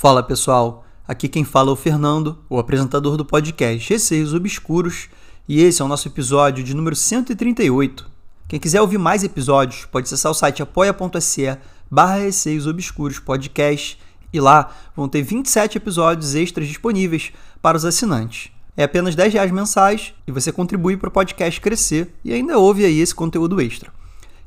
Fala pessoal, aqui quem fala é o Fernando, o apresentador do podcast Receios Obscuros, e esse é o nosso episódio de número 138. Quem quiser ouvir mais episódios pode acessar o site apoia.se barra Receios Obscuros Podcast e lá vão ter 27 episódios extras disponíveis para os assinantes. É apenas 10 reais mensais e você contribui para o podcast crescer e ainda ouve aí esse conteúdo extra.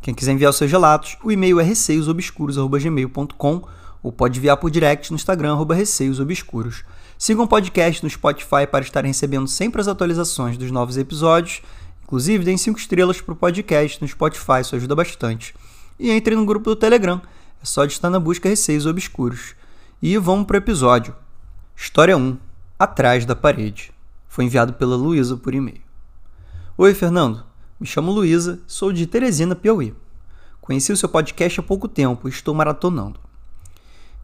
Quem quiser enviar os seus relatos, o e-mail é receiosobscuros.gmail.com ou pode enviar por direct no Instagram, arroba receiosobscuros. Sigam o podcast no Spotify para estarem recebendo sempre as atualizações dos novos episódios. Inclusive, deem 5 estrelas para o podcast no Spotify, isso ajuda bastante. E entrem no grupo do Telegram, é só de estar na busca Receios Obscuros. E vamos para o episódio. História 1 Atrás da Parede. Foi enviado pela Luísa por e-mail. Oi, Fernando. Me chamo Luísa, sou de Teresina, Piauí. Conheci o seu podcast há pouco tempo e estou maratonando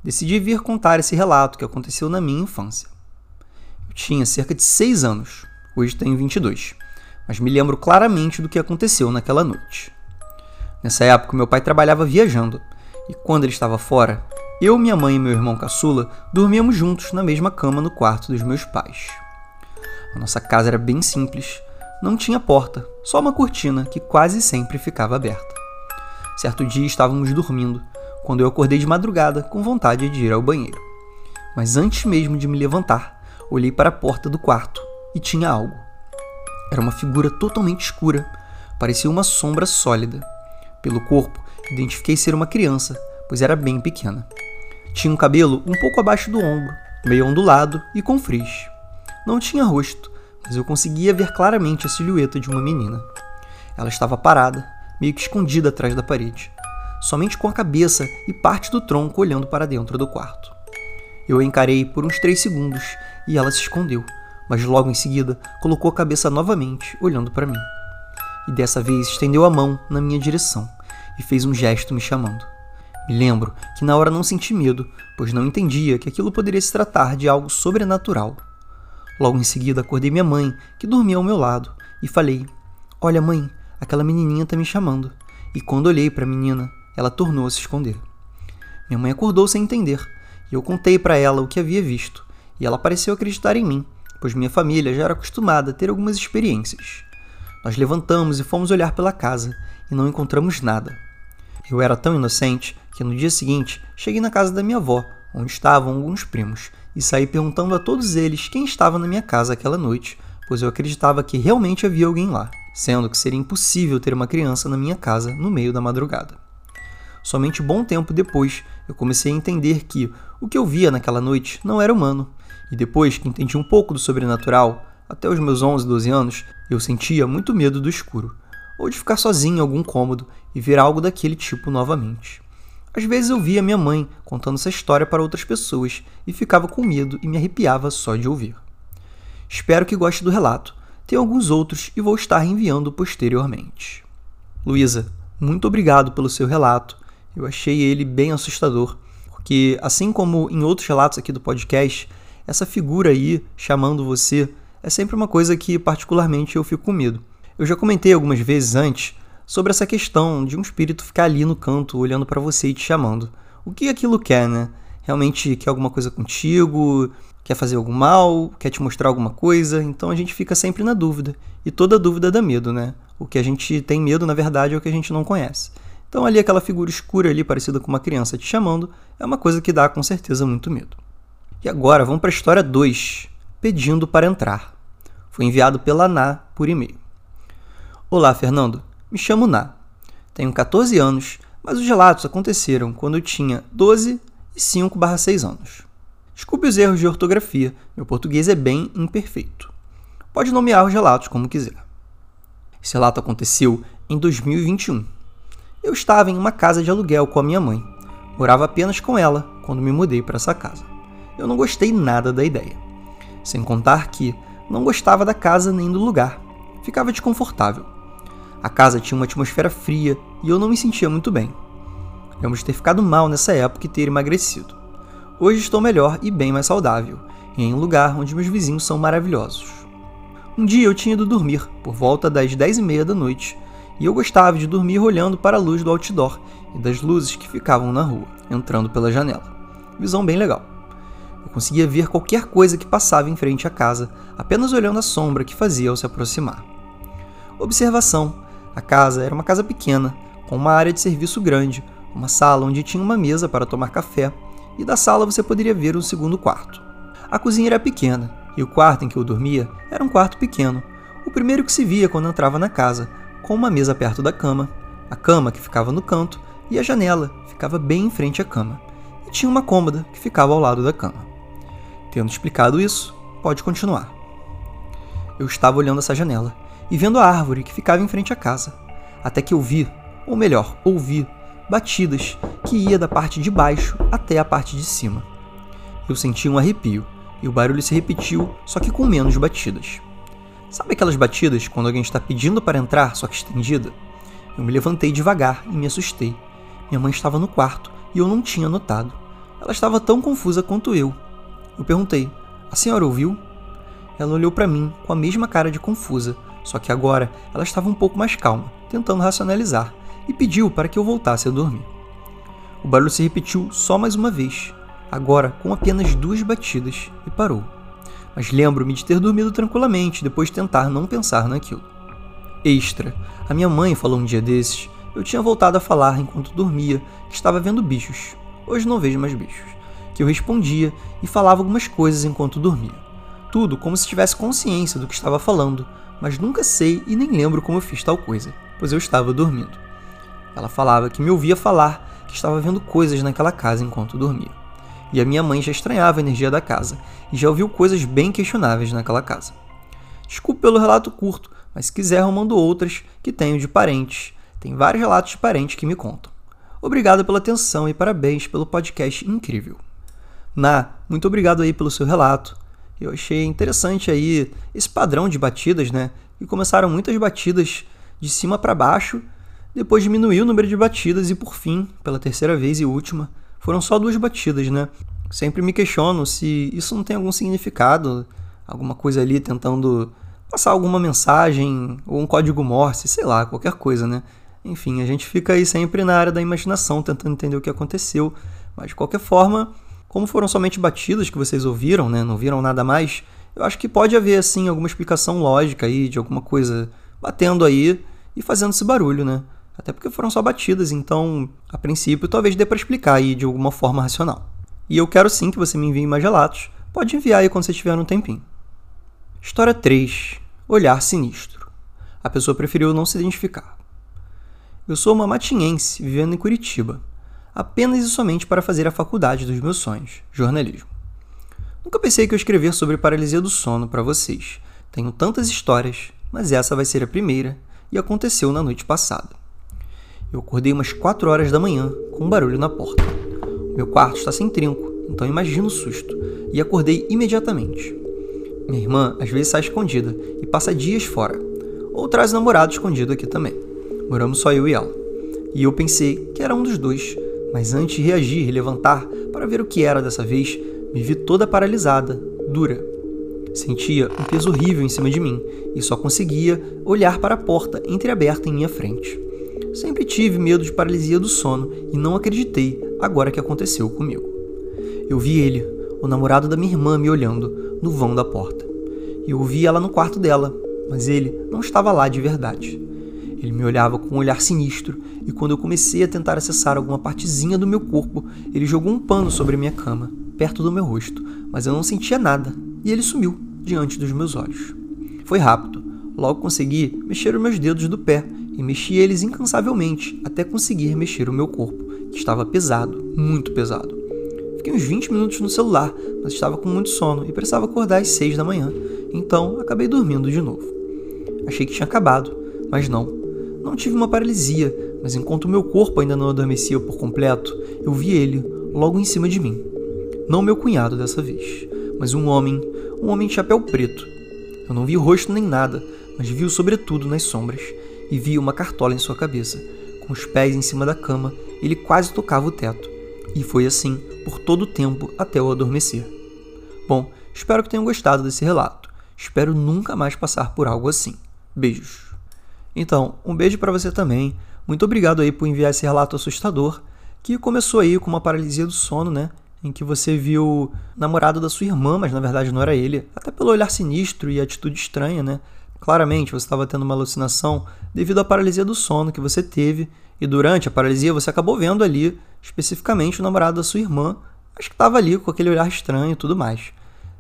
decidi vir contar esse relato que aconteceu na minha infância. Eu tinha cerca de 6 anos, hoje tenho 22, mas me lembro claramente do que aconteceu naquela noite. Nessa época, meu pai trabalhava viajando, e quando ele estava fora, eu, minha mãe e meu irmão caçula dormíamos juntos na mesma cama no quarto dos meus pais. A nossa casa era bem simples, não tinha porta, só uma cortina que quase sempre ficava aberta. Certo dia estávamos dormindo quando eu acordei de madrugada com vontade de ir ao banheiro. Mas antes mesmo de me levantar, olhei para a porta do quarto e tinha algo. Era uma figura totalmente escura, parecia uma sombra sólida. Pelo corpo, identifiquei ser uma criança, pois era bem pequena. Tinha um cabelo um pouco abaixo do ombro, meio ondulado e com frizz. Não tinha rosto, mas eu conseguia ver claramente a silhueta de uma menina. Ela estava parada, meio que escondida atrás da parede somente com a cabeça e parte do tronco olhando para dentro do quarto. Eu a encarei por uns três segundos e ela se escondeu, mas logo em seguida colocou a cabeça novamente, olhando para mim. E dessa vez estendeu a mão na minha direção e fez um gesto me chamando. Me lembro que na hora não senti medo, pois não entendia que aquilo poderia se tratar de algo sobrenatural. Logo em seguida acordei minha mãe, que dormia ao meu lado, e falei: Olha, mãe, aquela menininha está me chamando. E quando olhei para a menina, ela tornou a se esconder. Minha mãe acordou sem entender, e eu contei para ela o que havia visto, e ela pareceu acreditar em mim, pois minha família já era acostumada a ter algumas experiências. Nós levantamos e fomos olhar pela casa, e não encontramos nada. Eu era tão inocente que no dia seguinte cheguei na casa da minha avó, onde estavam alguns primos, e saí perguntando a todos eles quem estava na minha casa aquela noite, pois eu acreditava que realmente havia alguém lá, sendo que seria impossível ter uma criança na minha casa no meio da madrugada. Somente bom tempo depois eu comecei a entender que o que eu via naquela noite não era humano. E depois que entendi um pouco do sobrenatural, até os meus 11, 12 anos, eu sentia muito medo do escuro, ou de ficar sozinho em algum cômodo e ver algo daquele tipo novamente. Às vezes eu via minha mãe contando essa história para outras pessoas e ficava com medo e me arrepiava só de ouvir. Espero que goste do relato. Tem alguns outros e vou estar enviando posteriormente. Luísa, muito obrigado pelo seu relato eu achei ele bem assustador, porque assim como em outros relatos aqui do podcast, essa figura aí chamando você é sempre uma coisa que particularmente eu fico com medo. Eu já comentei algumas vezes antes sobre essa questão de um espírito ficar ali no canto olhando para você e te chamando. O que aquilo quer, né? Realmente quer alguma coisa contigo? Quer fazer algum mal? Quer te mostrar alguma coisa? Então a gente fica sempre na dúvida. E toda dúvida dá medo, né? O que a gente tem medo, na verdade, é o que a gente não conhece. Então, ali, aquela figura escura ali, parecida com uma criança te chamando, é uma coisa que dá com certeza muito medo. E agora, vamos para a história 2: Pedindo para entrar. Foi enviado pela Ná por e-mail. Olá, Fernando. Me chamo Ná. Tenho 14 anos, mas os relatos aconteceram quando eu tinha 12 e 5/6 anos. Desculpe os erros de ortografia, meu português é bem imperfeito. Pode nomear os relatos como quiser. Esse relato aconteceu em 2021 eu estava em uma casa de aluguel com a minha mãe. Morava apenas com ela quando me mudei para essa casa. Eu não gostei nada da ideia. Sem contar que não gostava da casa nem do lugar. Ficava desconfortável. A casa tinha uma atmosfera fria e eu não me sentia muito bem. Lembro de ter ficado mal nessa época e ter emagrecido. Hoje estou melhor e bem mais saudável, em um lugar onde meus vizinhos são maravilhosos. Um dia eu tinha ido dormir, por volta das 10 e meia da noite, e eu gostava de dormir olhando para a luz do outdoor e das luzes que ficavam na rua, entrando pela janela. Visão bem legal. Eu conseguia ver qualquer coisa que passava em frente à casa, apenas olhando a sombra que fazia ao se aproximar. Observação: a casa era uma casa pequena, com uma área de serviço grande, uma sala onde tinha uma mesa para tomar café, e da sala você poderia ver um segundo quarto. A cozinha era pequena, e o quarto em que eu dormia era um quarto pequeno, o primeiro que se via quando entrava na casa, com uma mesa perto da cama, a cama que ficava no canto e a janela ficava bem em frente à cama, e tinha uma cômoda que ficava ao lado da cama. Tendo explicado isso, pode continuar. Eu estava olhando essa janela e vendo a árvore que ficava em frente à casa, até que eu vi, ou melhor, ouvi, batidas que ia da parte de baixo até a parte de cima. Eu senti um arrepio e o barulho se repetiu, só que com menos batidas. Sabe aquelas batidas quando alguém está pedindo para entrar, só que estendida? Eu me levantei devagar e me assustei. Minha mãe estava no quarto e eu não tinha notado. Ela estava tão confusa quanto eu. Eu perguntei: A senhora ouviu? Ela olhou para mim com a mesma cara de confusa, só que agora ela estava um pouco mais calma, tentando racionalizar, e pediu para que eu voltasse a dormir. O barulho se repetiu só mais uma vez, agora com apenas duas batidas, e parou. Mas lembro-me de ter dormido tranquilamente depois de tentar não pensar naquilo. Extra. A minha mãe falou um dia desses. Eu tinha voltado a falar enquanto dormia que estava vendo bichos. Hoje não vejo mais bichos. Que eu respondia e falava algumas coisas enquanto dormia. Tudo como se tivesse consciência do que estava falando, mas nunca sei e nem lembro como eu fiz tal coisa, pois eu estava dormindo. Ela falava que me ouvia falar que estava vendo coisas naquela casa enquanto dormia. E a minha mãe já estranhava a energia da casa e já ouviu coisas bem questionáveis naquela casa. Desculpe pelo relato curto, mas se quiser eu mando outras que tenho de parentes. Tem vários relatos de parentes que me contam. Obrigado pela atenção e parabéns pelo podcast incrível. Na, muito obrigado aí pelo seu relato. Eu achei interessante aí esse padrão de batidas, né? E começaram muitas batidas de cima para baixo, depois diminuiu o número de batidas e por fim, pela terceira vez e última, foram só duas batidas, né? Sempre me questiono se isso não tem algum significado, alguma coisa ali tentando passar alguma mensagem ou um código Morse, sei lá, qualquer coisa, né? Enfim, a gente fica aí sempre na área da imaginação, tentando entender o que aconteceu, mas de qualquer forma, como foram somente batidas que vocês ouviram, né? Não viram nada mais. Eu acho que pode haver assim alguma explicação lógica aí de alguma coisa batendo aí e fazendo esse barulho, né? Até porque foram só batidas, então, a princípio, talvez dê para explicar aí de alguma forma racional. E eu quero sim que você me envie mais relatos. Pode enviar aí quando você tiver um tempinho. História 3. Olhar sinistro. A pessoa preferiu não se identificar. Eu sou uma matinhense vivendo em Curitiba apenas e somente para fazer a faculdade dos meus sonhos, jornalismo. Nunca pensei que eu escrever sobre paralisia do sono para vocês. Tenho tantas histórias, mas essa vai ser a primeira e aconteceu na noite passada. Eu acordei umas 4 horas da manhã com um barulho na porta. meu quarto está sem trinco, então imagino o susto, e acordei imediatamente. Minha irmã às vezes sai escondida e passa dias fora, ou traz namorado escondido aqui também. Moramos só eu e ela. E eu pensei que era um dos dois, mas antes de reagir e levantar para ver o que era dessa vez, me vi toda paralisada, dura. Sentia um peso horrível em cima de mim e só conseguia olhar para a porta entreaberta em minha frente. Sempre tive medo de paralisia do sono e não acreditei agora que aconteceu comigo. Eu vi ele, o namorado da minha irmã, me olhando no vão da porta. Eu vi ela no quarto dela, mas ele não estava lá de verdade. Ele me olhava com um olhar sinistro, e quando eu comecei a tentar acessar alguma partezinha do meu corpo, ele jogou um pano sobre minha cama, perto do meu rosto, mas eu não sentia nada, e ele sumiu diante dos meus olhos. Foi rápido, logo consegui mexer os meus dedos do pé e mexi eles incansavelmente até conseguir mexer o meu corpo, que estava pesado, muito pesado. Fiquei uns 20 minutos no celular, mas estava com muito sono e precisava acordar às 6 da manhã, então acabei dormindo de novo. Achei que tinha acabado, mas não. Não tive uma paralisia, mas enquanto meu corpo ainda não adormecia por completo, eu vi ele logo em cima de mim. Não meu cunhado dessa vez, mas um homem, um homem de chapéu preto. Eu não vi rosto nem nada, mas vi o sobretudo nas sombras e vi uma cartola em sua cabeça. Com os pés em cima da cama, ele quase tocava o teto. E foi assim por todo o tempo até eu adormecer. Bom, espero que tenham gostado desse relato. Espero nunca mais passar por algo assim. Beijos. Então, um beijo para você também. Muito obrigado aí por enviar esse relato assustador, que começou aí com uma paralisia do sono, né? em que você viu o namorado da sua irmã, mas na verdade não era ele, até pelo olhar sinistro e atitude estranha, né? Claramente você estava tendo uma alucinação devido à paralisia do sono que você teve, e durante a paralisia você acabou vendo ali, especificamente, o namorado da sua irmã, mas que estava ali com aquele olhar estranho e tudo mais.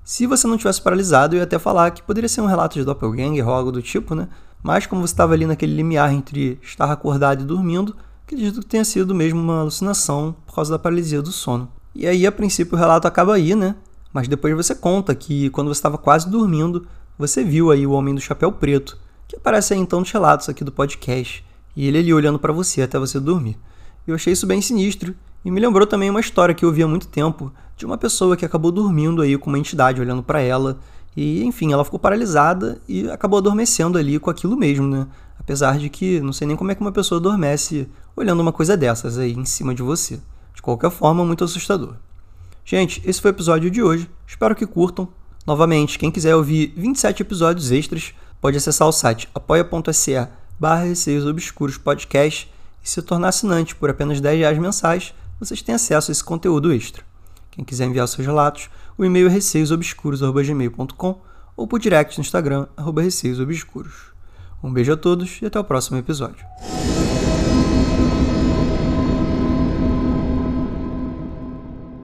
Se você não tivesse paralisado, eu ia até falar que poderia ser um relato de doppelganger ou algo do tipo, né? Mas como você estava ali naquele limiar entre estar acordado e dormindo, acredito que tenha sido mesmo uma alucinação por causa da paralisia do sono. E aí, a princípio, o relato acaba aí, né? Mas depois você conta que quando você estava quase dormindo, você viu aí o Homem do Chapéu Preto, que aparece aí então nos relatos aqui do podcast, e ele ali olhando para você até você dormir. Eu achei isso bem sinistro, e me lembrou também uma história que eu vi há muito tempo, de uma pessoa que acabou dormindo aí com uma entidade olhando para ela, e, enfim, ela ficou paralisada e acabou adormecendo ali com aquilo mesmo, né? Apesar de que não sei nem como é que uma pessoa adormece olhando uma coisa dessas aí em cima de você. De qualquer forma, muito assustador. Gente, esse foi o episódio de hoje. Espero que curtam. Novamente, quem quiser ouvir 27 episódios extras, pode acessar o site apoia.se barra Receios Obscuros Podcast e se tornar assinante por apenas 10 reais mensais, vocês têm acesso a esse conteúdo extra. Quem quiser enviar seus relatos, o e-mail é receiosobscuros.gmail.com ou por direct no Instagram, arroba receiosobscuros. Um beijo a todos e até o próximo episódio.